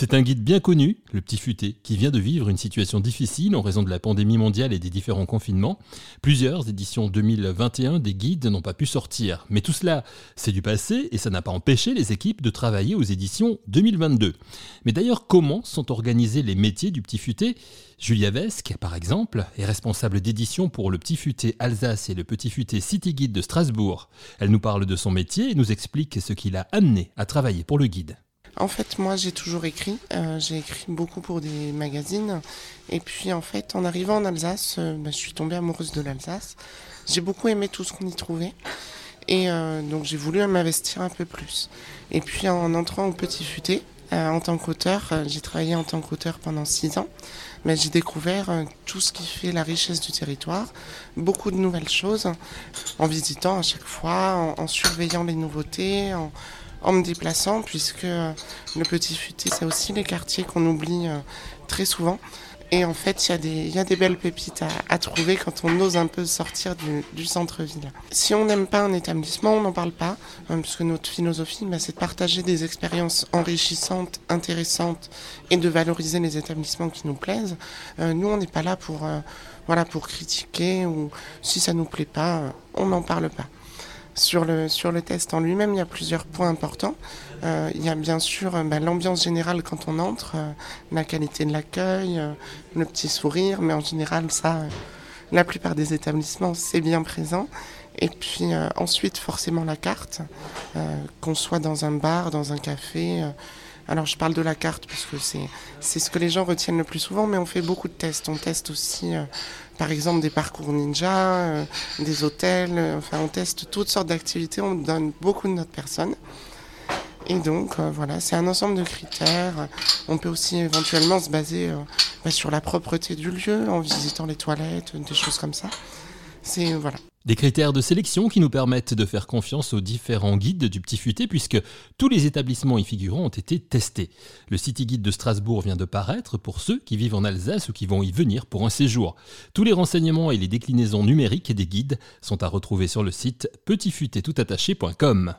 C'est un guide bien connu, le Petit Futé, qui vient de vivre une situation difficile en raison de la pandémie mondiale et des différents confinements. Plusieurs éditions 2021 des guides n'ont pas pu sortir. Mais tout cela, c'est du passé et ça n'a pas empêché les équipes de travailler aux éditions 2022. Mais d'ailleurs, comment sont organisés les métiers du Petit Futé? Julia Vesque, par exemple, est responsable d'édition pour le Petit Futé Alsace et le Petit Futé City Guide de Strasbourg. Elle nous parle de son métier et nous explique ce qui l'a amené à travailler pour le guide. En fait, moi, j'ai toujours écrit. Euh, j'ai écrit beaucoup pour des magazines. Et puis, en fait, en arrivant en Alsace, euh, bah, je suis tombée amoureuse de l'Alsace. J'ai beaucoup aimé tout ce qu'on y trouvait. Et euh, donc, j'ai voulu m'investir un peu plus. Et puis, en entrant au Petit Futé, en tant qu'auteur, j'ai travaillé en tant qu'auteur pendant six ans. Mais j'ai découvert tout ce qui fait la richesse du territoire, beaucoup de nouvelles choses, en visitant à chaque fois, en, en surveillant les nouveautés, en, en me déplaçant, puisque le Petit Futé, c'est aussi les quartiers qu'on oublie euh, très souvent. Et en fait, il y, a des belles pépites à, trouver quand on ose un peu sortir du, centre-ville. Si on n'aime pas un établissement, on n'en parle pas, hein, puisque notre philosophie, bah, c'est de partager des expériences enrichissantes, intéressantes, et de valoriser les établissements qui nous plaisent. Euh, nous, on n'est pas là pour, euh, voilà, pour critiquer, ou si ça nous plaît pas, on n'en parle pas. Sur le, sur le test en lui-même, il y a plusieurs points importants. Euh, il y a bien sûr euh, bah, l'ambiance générale quand on entre, euh, la qualité de l'accueil, le petit sourire, mais en général, ça, la plupart des établissements, c'est bien présent. Et puis ensuite, forcément, la carte, qu'on soit dans un bar, dans un café. Alors, je parle de la carte parce que c'est ce que les gens retiennent le plus souvent, mais on fait beaucoup de tests. On teste aussi par exemple des parcours ninja, euh, des hôtels, euh, enfin on teste toutes sortes d'activités, on donne beaucoup de notre personne. Et donc euh, voilà, c'est un ensemble de critères. On peut aussi éventuellement se baser bah, sur la propreté du lieu en visitant les toilettes, des choses comme ça. Des critères de sélection qui nous permettent de faire confiance aux différents guides du Petit Futé puisque tous les établissements y figurant ont été testés. Le City Guide de Strasbourg vient de paraître pour ceux qui vivent en Alsace ou qui vont y venir pour un séjour. Tous les renseignements et les déclinaisons numériques des guides sont à retrouver sur le site petitfutétoutattaché.com.